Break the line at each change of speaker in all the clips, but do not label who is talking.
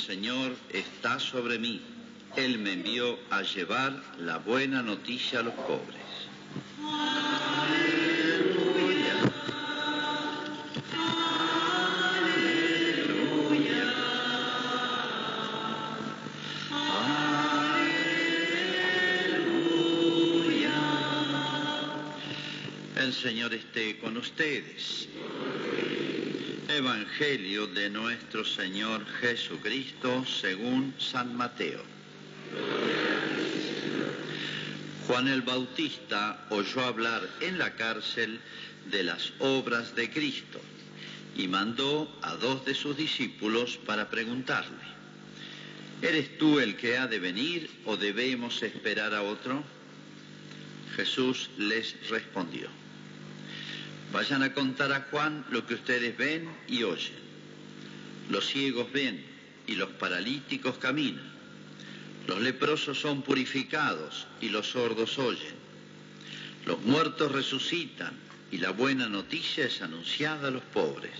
Señor está sobre mí. Él me envió a llevar la buena noticia a los pobres. El Señor esté con ustedes. Evangelio de nuestro Señor Jesucristo según San Mateo. Juan el Bautista oyó hablar en la cárcel de las obras de Cristo y mandó a dos de sus discípulos para preguntarle, ¿eres tú el que ha de venir o debemos esperar a otro? Jesús les respondió, vayan a contar a Juan lo que ustedes ven y oyen. Los ciegos ven y los paralíticos caminan los leprosos son purificados y los sordos oyen. Los muertos resucitan y la buena noticia es anunciada a los pobres.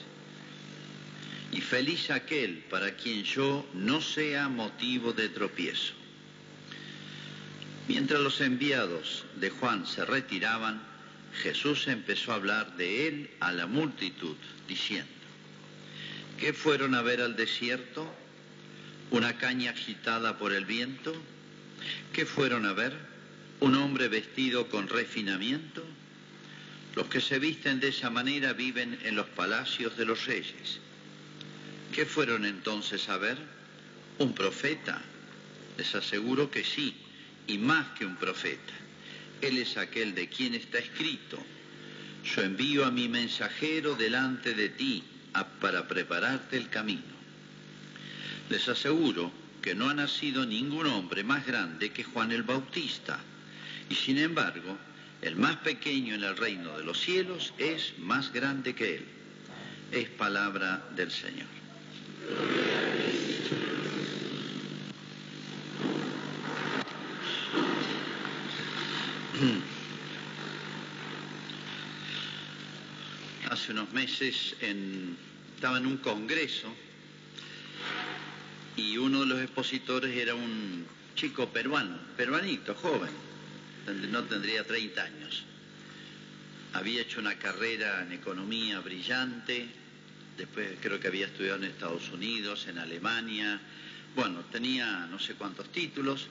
Y feliz aquel para quien yo no sea motivo de tropiezo. Mientras los enviados de Juan se retiraban, Jesús empezó a hablar de él a la multitud, diciendo, ¿qué fueron a ver al desierto? una caña agitada por el viento? ¿Qué fueron a ver? ¿Un hombre vestido con refinamiento? Los que se visten de esa manera viven en los palacios de los reyes. ¿Qué fueron entonces a ver? ¿Un profeta? Les aseguro que sí, y más que un profeta. Él es aquel de quien está escrito. Yo envío a mi mensajero delante de ti para prepararte el camino. Les aseguro que no ha nacido ningún hombre más grande que Juan el Bautista, y sin embargo, el más pequeño en el reino de los cielos es más grande que él. Es palabra del Señor. Hace unos meses estaba en un congreso y uno de los expositores era un chico peruano, peruanito, joven, no tendría 30 años. Había hecho una carrera en economía brillante, después creo que había estudiado en Estados Unidos, en Alemania, bueno, tenía no sé cuántos títulos,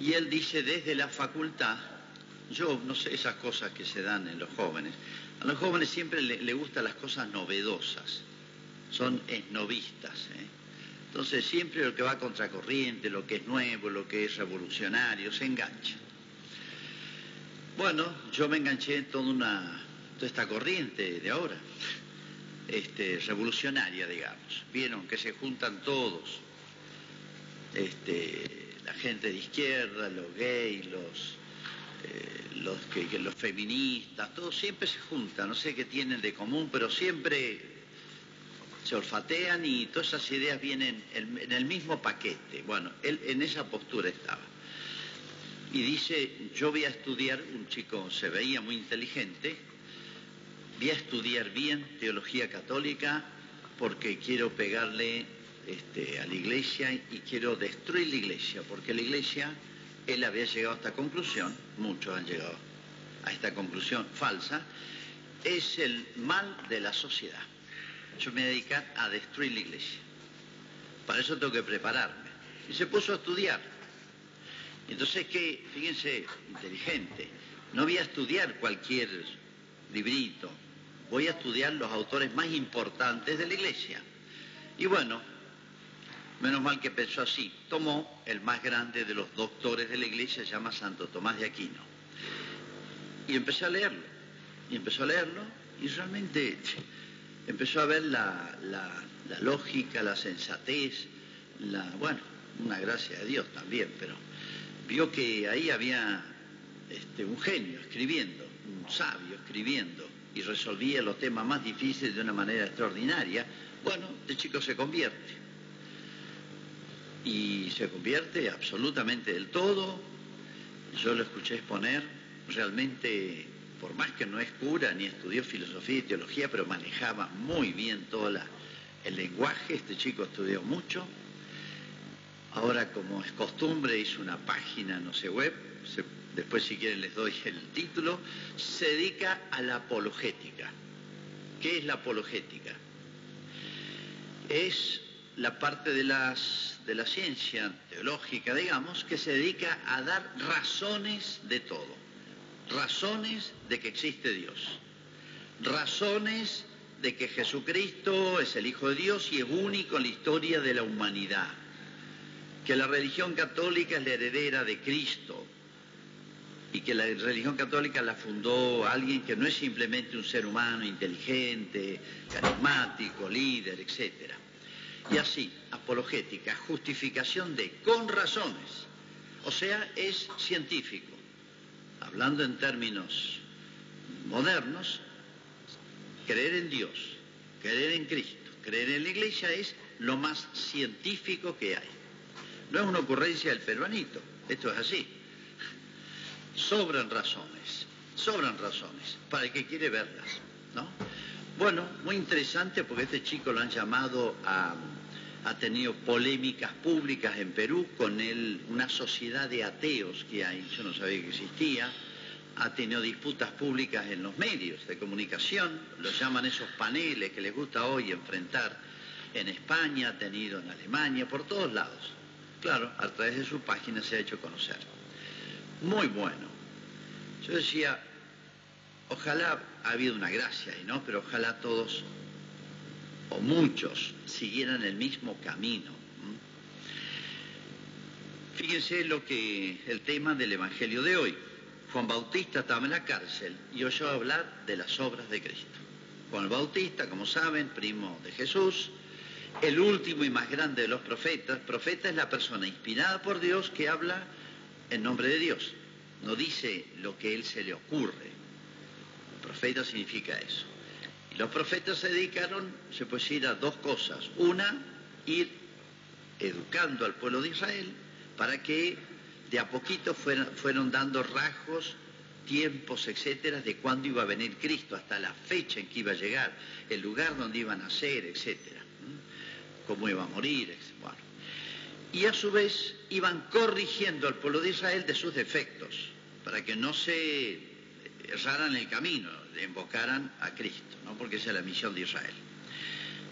y él dice desde la facultad, yo no sé esas cosas que se dan en los jóvenes, a los jóvenes siempre le gustan las cosas novedosas, son esnovistas, ¿eh? Entonces siempre lo que va contracorriente, lo que es nuevo, lo que es revolucionario, se engancha. Bueno, yo me enganché en toda una, toda esta corriente de ahora, este, revolucionaria, digamos. Vieron que se juntan todos, este, la gente de izquierda, los gays, los, eh, los, que, los feministas, todos siempre se juntan, no sé qué tienen de común, pero siempre se olfatean y todas esas ideas vienen en el mismo paquete. Bueno, él en esa postura estaba. Y dice, yo voy a estudiar, un chico se veía muy inteligente, voy a estudiar bien teología católica porque quiero pegarle este, a la iglesia y quiero destruir la iglesia, porque la iglesia, él había llegado a esta conclusión, muchos han llegado a esta conclusión falsa, es el mal de la sociedad yo me dedicar a destruir la iglesia. Para eso tengo que prepararme. Y se puso a estudiar. Entonces, que, fíjense, inteligente, no voy a estudiar cualquier librito, voy a estudiar los autores más importantes de la iglesia. Y bueno, menos mal que pensó así, tomó el más grande de los doctores de la iglesia, se llama Santo Tomás de Aquino. Y empecé a leerlo, y empezó a leerlo, y realmente empezó a ver la, lógica, la sensatez, la, bueno, una gracia de Dios también, pero vio que ahí había este, un genio escribiendo, un sabio escribiendo, y resolvía los temas más difíciles de una manera extraordinaria, bueno, el chico se convierte. Y se convierte absolutamente del todo. Yo lo escuché exponer, realmente por más que no es cura ni estudió filosofía y teología, pero manejaba muy bien toda el lenguaje, este chico estudió mucho, ahora como es costumbre hizo una página, no sé, web, después si quieren les doy el título, se dedica a la apologética. ¿Qué es la apologética? Es la parte de, la ciencia teológica, digamos, que se dedica a dar razones de todo, razones de que existe Dios, razones de que Jesucristo es el Hijo de Dios y es único en la historia de la humanidad, que la religión católica es la heredera de Cristo. Y que la religión católica la fundó alguien que no es simplemente un ser humano inteligente, carismático, líder, etc. Y así, apologética, justificación de con razones, o sea, es científico. Hablando en términos modernos, creer en Dios, creer en Cristo, creer en la iglesia es lo más científico que hay. No es una ocurrencia del peruanito, esto es así. Sobran razones, sobran razones para el que quiere verlas, ¿no? Bueno, muy interesante porque este chico lo han llamado a, ha tenido polémicas públicas en Perú con él, una sociedad de ateos que hay, yo no sabía que existía, ha tenido disputas públicas en los medios de comunicación, lo llaman esos paneles que les gusta hoy enfrentar en España, ha tenido en Alemania, por todos lados. Claro, a través de su página se ha hecho conocer. Muy bueno. Yo decía, ojalá ha habido una gracia ¿no? Pero ojalá todos o muchos siguieran el mismo camino. Fíjense lo que el tema del Evangelio de hoy. Juan Bautista estaba en la cárcel y oyó hablar de las obras de Cristo. Juan Bautista, como saben, primo de Jesús, el último y más grande de los profetas. Profeta es la persona inspirada por Dios que habla en nombre de Dios. No dice lo que él se le ocurre. Profeta significa eso. Y los profetas se dedicaron, se puede decir, a dos cosas. Una, ir educando al pueblo de Israel para que de a poquito fueron, dando rasgos, tiempos, etcétera, de cuándo iba a venir Cristo, hasta la fecha en que iba a llegar, el lugar donde iba a nacer, etcétera, cómo iba a morir, bueno. Y a su vez iban corrigiendo al pueblo de Israel de sus defectos, para que no se erraran el camino, le invocaran a Cristo, ¿no? porque esa es la misión de Israel.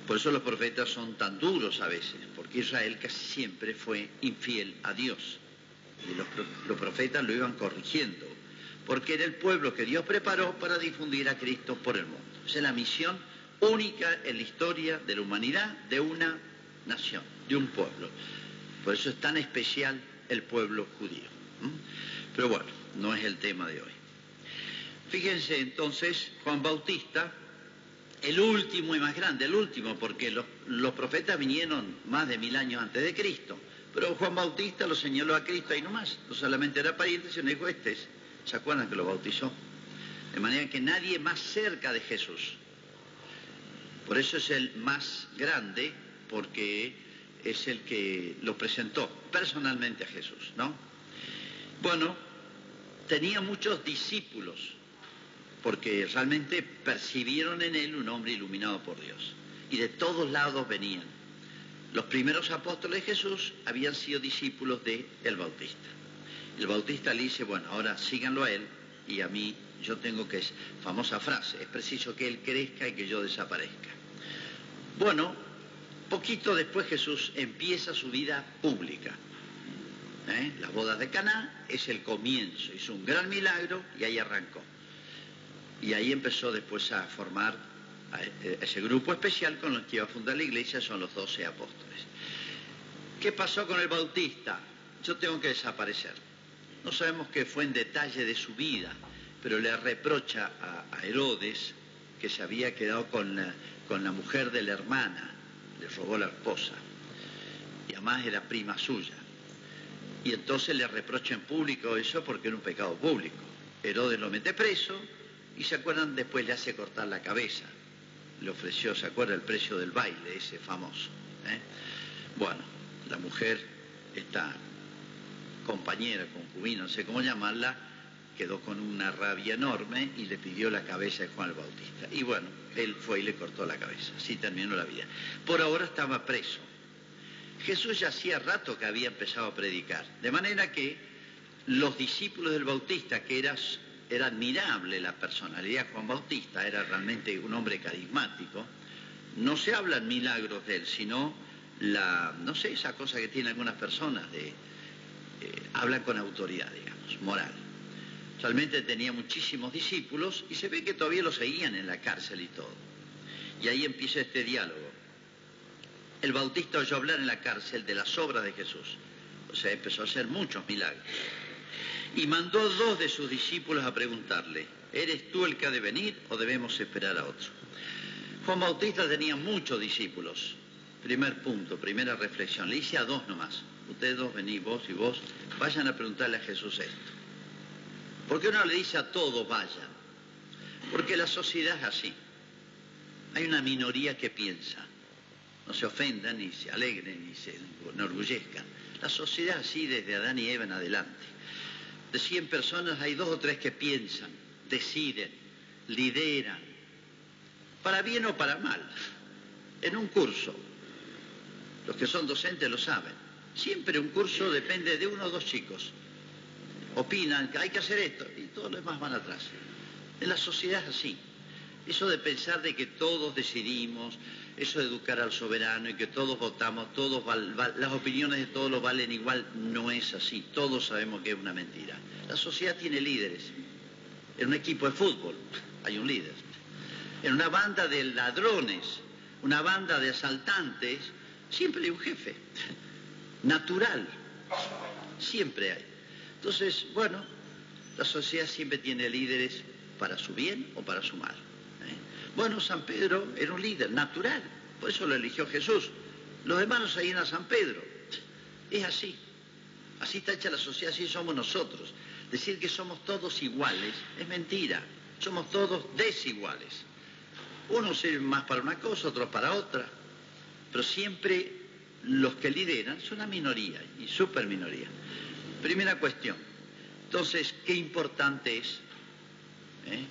Por eso los profetas son tan duros a veces, porque Israel casi siempre fue infiel a Dios y los, profetas lo iban corrigiendo, porque era el pueblo que Dios preparó para difundir a Cristo por el mundo. Esa es la misión única en la historia de la humanidad de una nación, de un pueblo. Por eso es tan especial el pueblo judío. Pero bueno, no es el tema de hoy. Fíjense entonces, Juan Bautista, el último y más grande, el último, porque los, profetas vinieron más de mil años antes de Cristo. Pero Juan Bautista lo señaló a Cristo ahí nomás. No solamente era pariente, sino dijo, este ¿Se acuerdan que lo bautizó? De manera que nadie más cerca de Jesús. Por eso es el más grande, porque es el que lo presentó personalmente a Jesús, ¿no? Bueno, tenía muchos discípulos, porque realmente percibieron en él un hombre iluminado por Dios. Y de todos lados venían. Los primeros apóstoles de Jesús habían sido discípulos de el Bautista. El Bautista le dice, bueno, ahora síganlo a él y a mí yo tengo que, famosa frase, es preciso que él crezca y que yo desaparezca. Bueno, poquito después Jesús empieza su vida pública. ¿Eh? Las bodas de Caná es el comienzo, hizo un gran milagro y ahí arrancó. Y ahí empezó después a formar eh, ese grupo especial con el que iba a fundar la iglesia son los doce apóstoles. ¿Qué pasó con el Bautista? Yo tengo que desaparecer. No sabemos qué fue en detalle de su vida, pero le reprocha a, Herodes que se había quedado con la, con la mujer de la hermana, le robó la esposa, y además era prima suya. Y entonces le reprocha en público eso porque era un pecado público. Herodes lo mete preso y se acuerdan después le hace cortar la cabeza le ofreció, ¿se acuerda el precio del baile, ese famoso? ¿eh? Bueno, la mujer, esta compañera, concubina, no sé cómo llamarla, quedó con una rabia enorme y le pidió la cabeza de Juan el Bautista. Y bueno, él fue y le cortó la cabeza. Así terminó la vida. Por ahora estaba preso. Jesús ya hacía rato que había empezado a predicar. De manera que los discípulos del Bautista, que era, era admirable la personalidad Juan Bautista, era realmente un hombre carismático, no se hablan milagros de él, sino la, no sé, esa cosa que tienen algunas personas de, eh, hablan con autoridad, digamos, moral. Realmente tenía muchísimos discípulos y se ve que todavía lo seguían en la cárcel y todo. Y ahí empieza este diálogo. El bautista oyó hablar en la cárcel de las obras de Jesús. O sea, empezó a hacer muchos milagros. Y mandó dos de sus discípulos a preguntarle, ¿eres tú el que ha de venir o debemos esperar a otro? Juan Bautista tenía muchos discípulos. Primer punto, primera reflexión. Le hice a dos nomás. Ustedes dos venís, vos y vos, vayan a preguntarle a Jesús esto. ¿Por qué uno le dice a todos vayan? Porque la sociedad es así. Hay una minoría que piensa. No se ofendan, ni se alegren, ni se enorgullezcan. La sociedad así desde Adán y Eva en adelante. De 100 personas hay dos o tres que piensan, deciden, lideran, para bien o para mal. En un curso, los que son docentes lo saben, siempre un curso depende de uno o dos chicos opinan que hay que hacer esto y todos los demás van atrás. En la sociedad es así. Eso de pensar de que todos decidimos, eso de educar al soberano y que todos votamos, todos las opiniones de todos lo valen igual, no es así. Todos sabemos que es una mentira. La sociedad tiene líderes. En un equipo de fútbol hay un líder. En una banda de ladrones, una banda de asaltantes, siempre hay un jefe. Natural. Siempre hay. Entonces, bueno, la sociedad siempre tiene líderes para su bien o para su mal. Bueno, San Pedro era un líder natural, por eso lo eligió Jesús. Los no seguían a San Pedro. Es así. Así está hecha la sociedad, así somos nosotros. Decir que somos todos iguales es mentira. Somos todos desiguales. Unos sirven más para una cosa, otros para otra. Pero siempre los que lideran son una minoría y super minoría. Primera cuestión. Entonces, qué importante es ¿eh?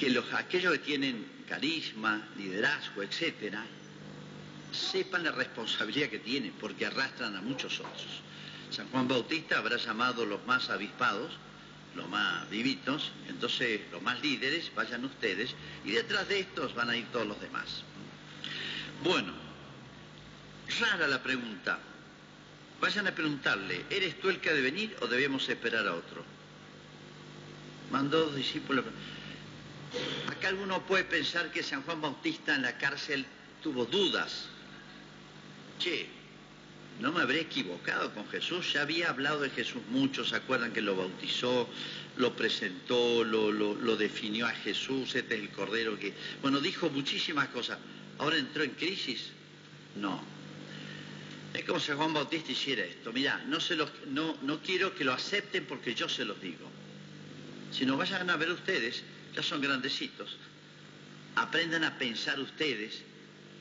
Que los, aquellos que tienen carisma, liderazgo, etcétera, sepan la responsabilidad que tienen, porque arrastran a muchos otros. San Juan Bautista habrá llamado los más avispados, los más vivitos, entonces los más líderes, vayan ustedes, y detrás de estos van a ir todos los demás. Bueno, rara la pregunta, Vayan a preguntarle, ¿eres tú el que ha de venir o debemos esperar a otro? Mandó dos discípulos. Acá alguno puede pensar que San Juan Bautista en la cárcel tuvo dudas. Che, no me habré equivocado con Jesús, ya había hablado de Jesús mucho, ¿se acuerdan que lo bautizó, lo presentó, lo, lo definió a Jesús, este es el Cordero que... Bueno, dijo muchísimas cosas. ¿Ahora entró en crisis? No, es como si Juan Bautista hiciera esto. Mirá, no, se los, no, no quiero que lo acepten porque yo se los digo. Si no vayan a ver ustedes, ya son grandecitos. Aprendan a pensar ustedes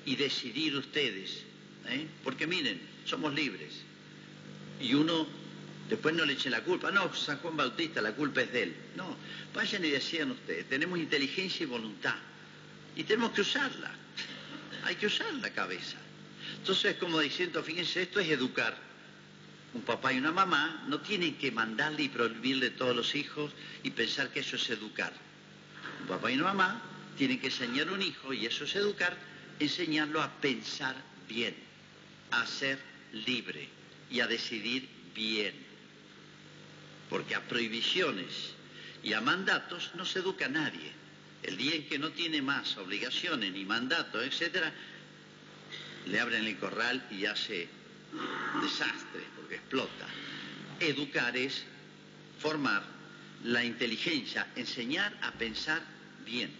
y decidir ustedes. ¿eh? Porque miren, somos libres. Y uno después no le eche la culpa. No, San Juan Bautista, la culpa es de él. No, vayan y decían ustedes, tenemos inteligencia y voluntad. Y tenemos que usarla. Hay que usar la cabeza. Entonces, como diciendo, fíjense, esto es educar. Un papá y una mamá no tienen que mandarle y prohibirle todos los hijos y pensar que eso es educar. Papá y mamá tienen que enseñar un hijo, y eso es educar, enseñarlo a pensar bien, a ser libre y a decidir bien. Porque a prohibiciones y a mandatos no se educa a nadie. El día en que no tiene más obligaciones ni mandatos, etcétera, le abren el corral y hace desastres porque explota. Educar es formar la inteligencia, enseñar a pensar bien,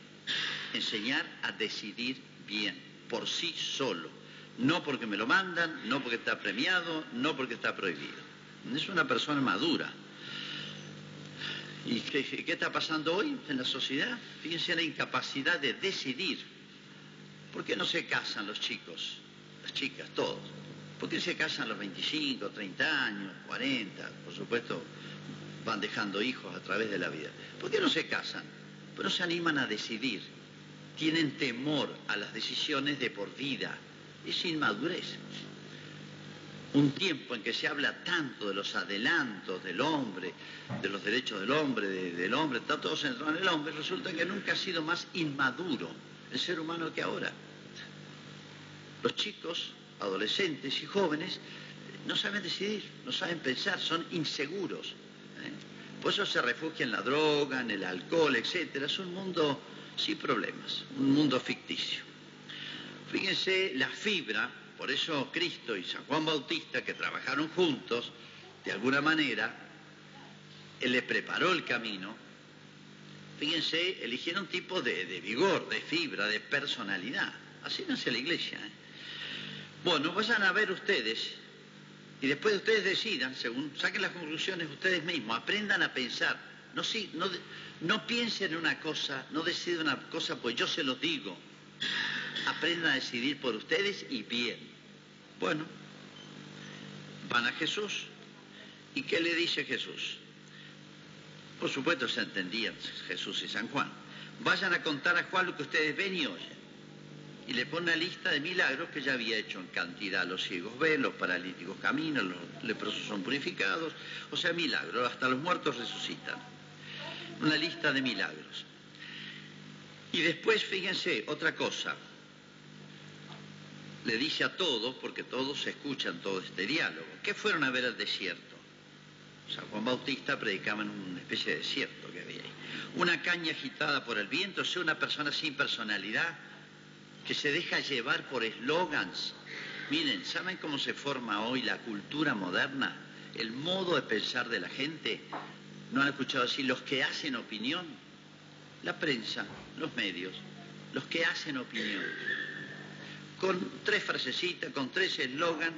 enseñar a decidir bien, por sí solo, no porque me lo mandan, no porque está premiado, no porque está prohibido. Es una persona madura. ¿Y qué, está pasando hoy en la sociedad? Fíjense la incapacidad de decidir. ¿Por qué no se casan los chicos? chicas, todos. ¿Por qué se casan a los 25, 30 años, 40? Por supuesto, van dejando hijos a través de la vida. ¿Por qué no se casan? No se animan a decidir. Tienen temor a las decisiones de por vida. Es inmadurez. Un tiempo en que se habla tanto de los adelantos del hombre, de los derechos del hombre, del hombre, está todo centrado en el hombre, resulta que nunca ha sido más inmaduro el ser humano que ahora. Los chicos, adolescentes y jóvenes no saben decidir, no saben pensar, son inseguros. ¿eh? Por eso se refugia en la droga, en el alcohol, etc. Es un mundo sin problemas, un mundo ficticio. Fíjense la fibra, por eso Cristo y San Juan Bautista, que trabajaron juntos, de alguna manera, él le preparó el camino. Fíjense, eligieron un tipo de, vigor, de fibra, de personalidad. Así nace la iglesia. ¿eh? Bueno, vayan a ver ustedes y después ustedes decidan, según saquen las conclusiones ustedes mismos, aprendan a pensar. No, no piensen en una cosa, no decidan una cosa, pues yo se los digo. Aprendan a decidir por ustedes y bien. Bueno, van a Jesús. ¿Y qué le dice Jesús? Por supuesto se entendían Jesús y San Juan. Vayan a contar a Juan lo que ustedes ven y oyen y le pone una lista de milagros que ya había hecho en cantidad. Los ciegos ven, los paralíticos caminan, los leprosos son purificados, o sea, milagros, hasta los muertos resucitan. Una lista de milagros. Y después, fíjense, otra cosa. Le dice a todos, porque todos escuchan todo este diálogo, ¿qué fueron a ver al desierto? San Juan Bautista predicaba en una especie de desierto que había ahí. Una caña agitada por el viento, o sea, una persona sin personalidad, que se deja llevar por eslogans. Miren, ¿saben cómo se forma hoy la cultura moderna? El modo de pensar de la gente. ¿No han escuchado así? Los que hacen opinión, la prensa, los medios, los que hacen opinión. Con tres frasecitas, con tres eslogans,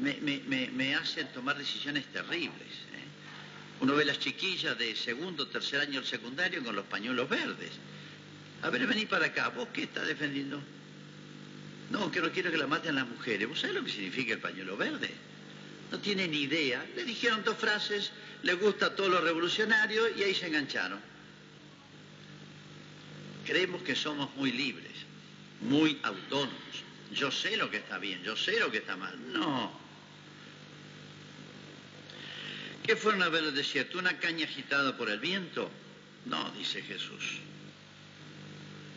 me, hacen tomar decisiones terribles. ¿eh? Uno ve las chiquillas de segundo, tercer año del secundario con los pañuelos verdes. A ver, vení para acá. ¿Vos qué estás defendiendo? No, que no quiero que la maten las mujeres. ¿Vos sabés lo que significa el pañuelo verde? No tiene ni idea. Le dijeron dos frases, le gusta todo lo revolucionario y ahí se engancharon. Creemos que somos muy libres, muy autónomos. Yo sé lo que está bien, yo sé lo que está mal. No. ¿Qué fueron a ver el desierto? ¿Una caña agitada por el viento? No, dice Jesús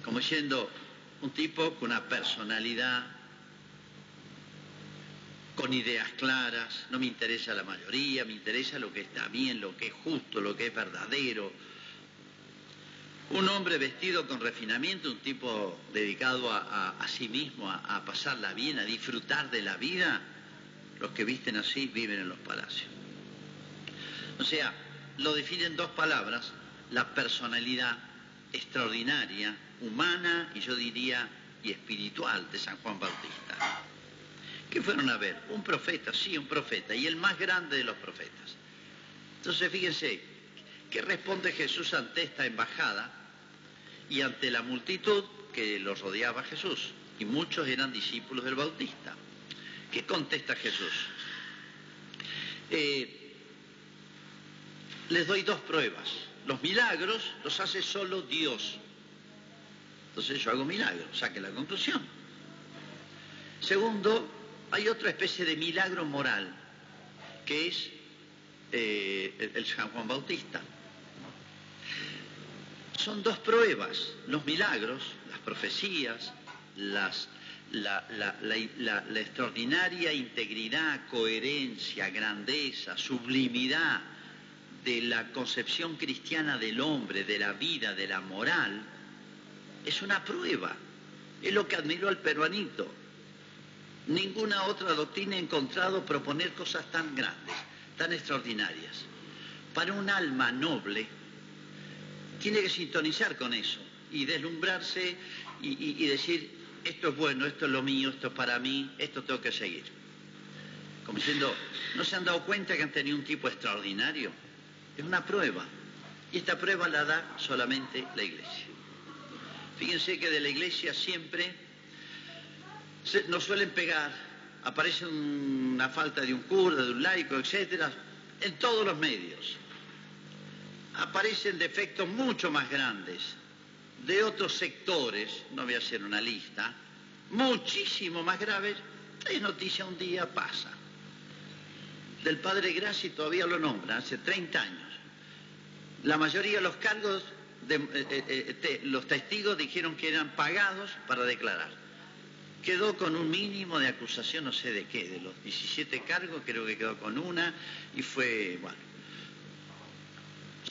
como siendo un tipo con una personalidad, con ideas claras, no me interesa la mayoría, me interesa lo que está bien, lo que es justo, lo que es verdadero. Un hombre vestido con refinamiento, un tipo dedicado a, sí mismo, a, a pasarla bien, a disfrutar de la vida, los que visten así viven en los palacios. O sea, lo definen dos palabras, la personalidad extraordinaria, humana y yo diría y espiritual de San Juan Bautista. ¿Qué fueron a ver? Un profeta, sí, un profeta, y el más grande de los profetas. Entonces, fíjense, ¿qué responde Jesús ante esta embajada y ante la multitud que lo rodeaba Jesús? Y muchos eran discípulos del Bautista. ¿Qué contesta Jesús? Eh, les doy dos pruebas. Los milagros los hace solo Dios. Entonces yo hago milagros, saque la conclusión. Segundo, hay otra especie de milagro moral, que es eh, el, San Juan Bautista. Son dos pruebas, los milagros, las profecías, la, extraordinaria integridad, coherencia, grandeza, sublimidad de la concepción cristiana del hombre, de la vida, de la moral, es una prueba. Es lo que admiró al peruanito. Ninguna otra doctrina ha encontrado proponer cosas tan grandes, tan extraordinarias. Para un alma noble, tiene que sintonizar con eso y deslumbrarse y, decir, esto es bueno, esto es lo mío, esto es para mí, esto tengo que seguir. Como diciendo, ¿no se han dado cuenta que han tenido un tipo extraordinario? Es una prueba. Y esta prueba la da solamente la iglesia. Fíjense que de la iglesia siempre nos suelen pegar, aparece una falta de un cura, de un laico, etcétera, en todos los medios. aparecen defectos mucho más grandes de otros sectores, no voy a hacer una lista, muchísimo más graves, es noticia un día pasa. Del padre Graci todavía lo nombran, hace 30 años. La mayoría de los cargos, de, eh, eh, eh, los testigos dijeron que eran pagados para declarar. Quedó con un mínimo de acusación, no sé de qué, de los 17 cargos, creo que quedó con una, y fue, bueno,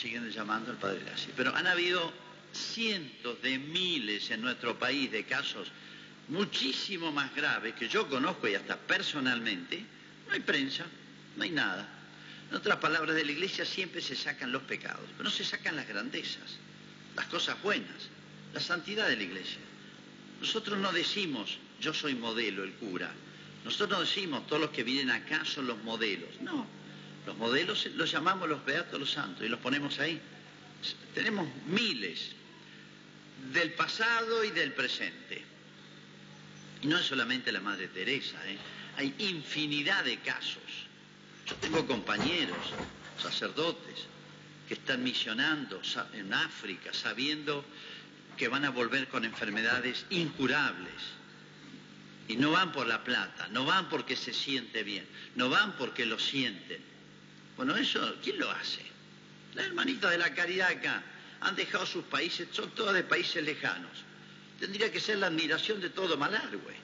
siguen llamando al padre Graci. Pero han habido cientos de miles en nuestro país de casos muchísimo más graves que yo conozco y hasta personalmente, no hay prensa, no hay nada. En otras palabras, de la iglesia siempre se sacan los pecados, pero no se sacan las grandezas, las cosas buenas, la santidad de la iglesia. Nosotros no decimos, yo soy modelo, el cura. Nosotros no decimos, todos los que vienen acá son los modelos. No, los modelos los llamamos los beatos, los santos, y los ponemos ahí. Tenemos miles del pasado y del presente. Y no es solamente la Madre Teresa, ¿eh? hay infinidad de casos. Tengo compañeros, sacerdotes, que están misionando en África sabiendo que van a volver con enfermedades incurables. Y no van por la plata, no van porque se siente bien, no van porque lo sienten. Bueno, eso, ¿quién lo hace? Las hermanitas de la caridad acá han dejado sus países, son todas de países lejanos. Tendría que ser la admiración de todo Malargüe.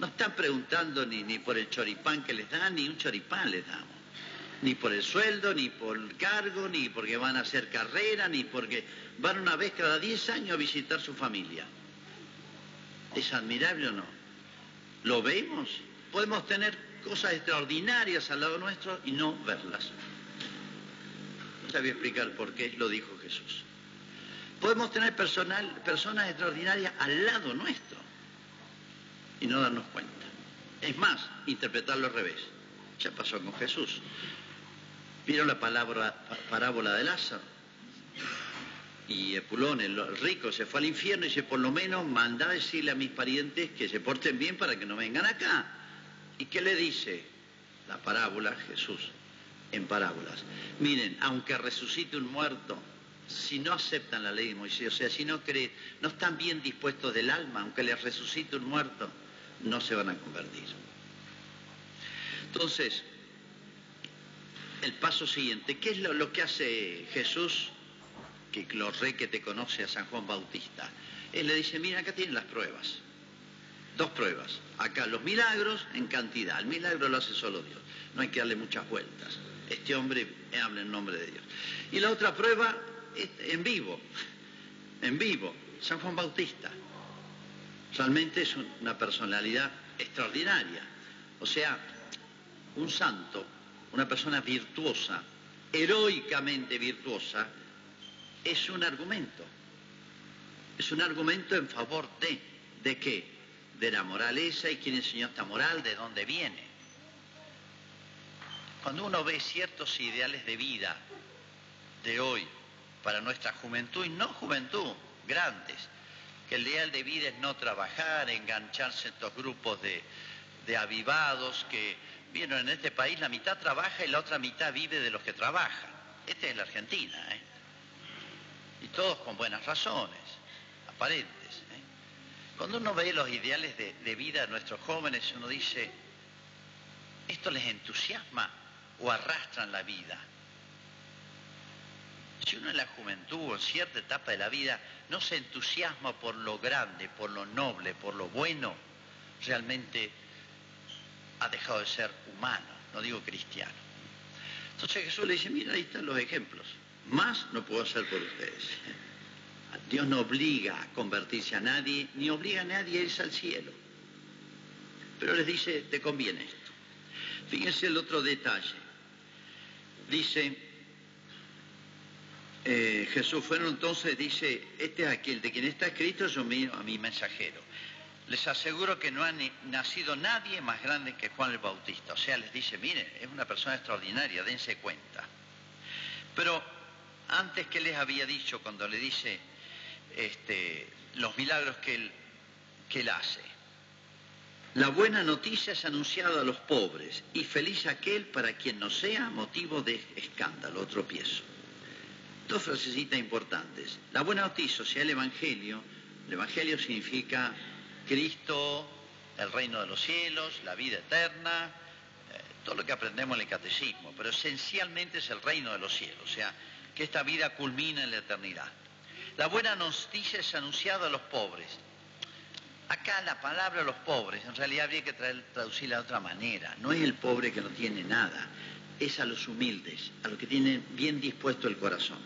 No están preguntando ni por el choripán que les dan, ni un choripán les damos. Ni por el sueldo, ni por el cargo, ni porque van a hacer carrera, ni porque van una vez cada 10 años a visitar su familia. ¿Es admirable o no? ¿Lo vemos? Podemos tener cosas extraordinarias al lado nuestro y no verlas. No voy a explicar por qué lo dijo Jesús. Podemos tener personas extraordinarias al lado nuestro y no darnos cuenta. Es más, interpretarlo al revés. Ya pasó con Jesús. ¿Vieron la palabra, parábola de Lázaro? Y Epulón, el rico, se fue al infierno y dice, por lo menos manda a decirle a mis parientes que se porten bien para que no vengan acá. ¿Y qué le dice la parábola Jesús en parábolas? Miren, aunque resucite un muerto, si no aceptan la ley de Moisés, o sea, si no creen, no están bien dispuestos del alma, aunque les resucite un muerto, no se van a convertir. Entonces, el paso siguiente, ¿qué es lo, que hace Jesús, que lo re que te conoce a San Juan Bautista? Él le dice, mira, acá tienen las pruebas, dos pruebas, acá los milagros en cantidad, el milagro lo hace solo Dios, no hay que darle muchas vueltas, este hombre habla en nombre de Dios. Y la otra prueba en vivo, en vivo, San Juan Bautista. Realmente es una personalidad extraordinaria. O sea, un santo, una persona virtuosa, heroicamente virtuosa, es un argumento. Es un argumento en favor de, ¿de qué? De la moraleza y quién enseñó esta moral, de dónde viene. Cuando uno ve ciertos ideales de vida de hoy, para nuestra juventud y no juventud, grandes, que el ideal de vida es no trabajar, engancharse en estos grupos de, avivados que, vieron, en este país la mitad trabaja y la otra mitad vive de los que trabajan. Esta es la Argentina, ¿eh? Y todos con buenas razones, aparentes. ¿eh? Cuando uno ve los ideales de, de vida de nuestros jóvenes, uno dice, ¿esto les entusiasma o arrastran la vida? Si uno en la juventud o en cierta etapa de la vida no se entusiasma por lo grande, por lo noble, por lo bueno, realmente ha dejado de ser humano, no digo cristiano. Entonces Jesús le dice, mira, ahí están los ejemplos. Más no puedo hacer por ustedes. Dios no obliga a convertirse a nadie, ni obliga a nadie a irse al cielo. Pero les dice, te conviene esto. Fíjense el otro detalle. Dice, eh, Jesús fueron entonces, dice, este es aquel de quien está escrito, yo miro a mi mensajero. Les aseguro que no ha nacido nadie más grande que Juan el Bautista. O sea, les dice, miren, es una persona extraordinaria, dense cuenta. Pero antes que les había dicho, cuando le dice este, los milagros que él, que él hace, la buena noticia es anunciada a los pobres y feliz aquel para quien no sea motivo de escándalo o tropiezo. dos frasecitas importantes. La buena noticia, o sea, el Evangelio, el Evangelio significa Cristo, el reino de los cielos, la vida eterna, eh, todo lo que aprendemos en el catecismo, pero esencialmente es el reino de los cielos, o sea, que esta vida culmina en la eternidad. La buena noticia es anunciada a los pobres. Acá la palabra los pobres, en realidad habría que traducirla de otra manera. No es el pobre que no tiene nada, es a los humildes, a los que tienen bien dispuesto el corazón.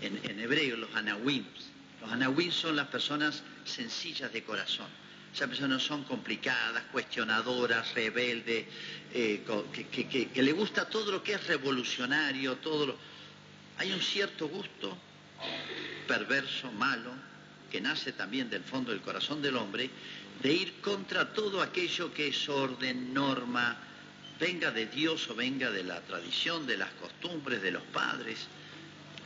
En, hebreo, los anawims. Los anawims son las personas sencillas de corazón. Esas personas son complicadas, cuestionadoras, rebeldes, eh, que, que, le gusta todo lo que es revolucionario, todo lo... Hay un cierto gusto perverso, malo, que nace también del fondo del corazón del hombre, de ir contra todo aquello que es orden, norma, venga de Dios o venga de la tradición, de las costumbres de los padres.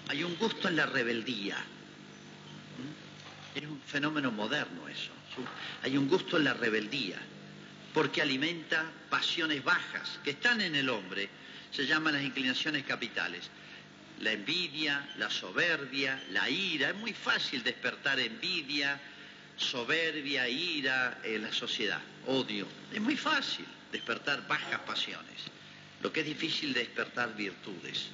Hay un gusto en la rebeldía. Es un fenómeno moderno eso. Hay un gusto en la rebeldía, porque alimenta pasiones bajas que están en el hombre, se llaman las inclinaciones capitales la envidia, la soberbia, la ira. Es muy fácil despertar envidia, soberbia, ira en la sociedad, odio. Es muy fácil despertar bajas pasiones. Lo que es difícil despertar virtudes,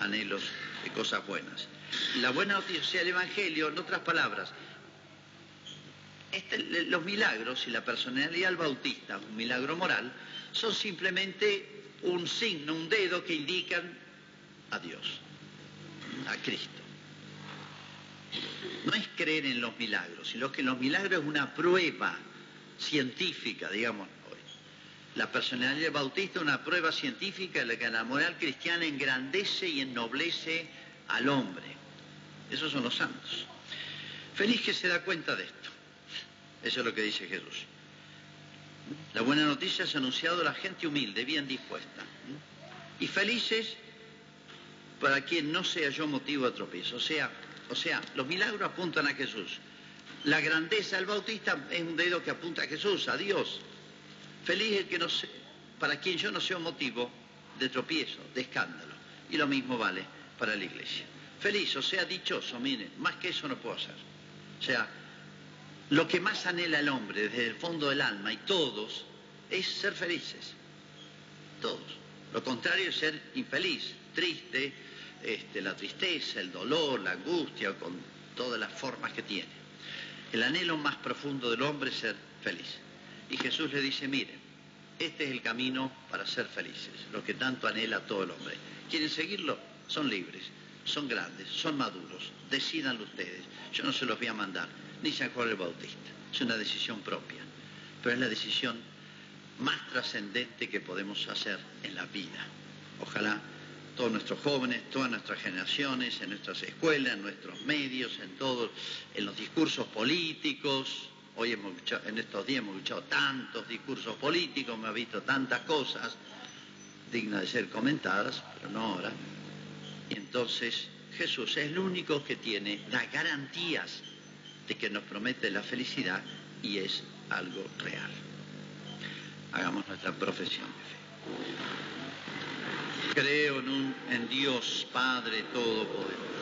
anhelos de cosas buenas. La buena noticia del Evangelio, en otras palabras, este, los milagros y la personalidad del bautista, un milagro moral, son simplemente un signo, un dedo que indican a Dios a Cristo. No es creer en los milagros, sino que los milagros es una prueba científica, digamos hoy. La personalidad bautista es una prueba científica de la que la moral cristiana engrandece y ennoblece al hombre. Esos son los santos. Feliz que se da cuenta de esto. Eso es lo que dice Jesús. La buena noticia es anunciado a la gente humilde, bien dispuesta. Y felices para quien no sea yo motivo de tropiezo. O sea, o sea, los milagros apuntan a Jesús. La grandeza del bautista es un dedo que apunta a Jesús, a Dios. Feliz el que no sé, para quien yo no sea motivo de tropiezo, de escándalo. Y lo mismo vale para la iglesia. Feliz, o sea, dichoso, miren, más que eso no puedo hacer. O sea, lo que más anhela el hombre desde el fondo del alma y todos es ser felices. Todos. Lo contrario es ser infeliz, triste, este, la tristeza, el dolor, la angustia, con todas las formas que tiene. El anhelo más profundo del hombre es ser feliz. Y Jesús le dice, miren, este es el camino para ser felices, lo que tanto anhela todo el hombre. ¿Quieren seguirlo? Son libres, son grandes, son maduros, decidanlo ustedes. Yo no se los voy a mandar, ni San Juan el Bautista. Es una decisión propia, pero es la decisión más trascendente que podemos hacer en la vida. Ojalá todos nuestros jóvenes, todas nuestras generaciones, en nuestras escuelas, en nuestros medios, en todos, en los discursos políticos. Hoy hemos en estos días hemos escuchado tantos discursos políticos, hemos visto tantas cosas dignas de ser comentadas, pero no ahora. Entonces Jesús es el único que tiene las garantías de que nos promete la felicidad y es algo real. Hagamos nuestra profesión de fe. Creo en, en Dios Padre Todopoderoso.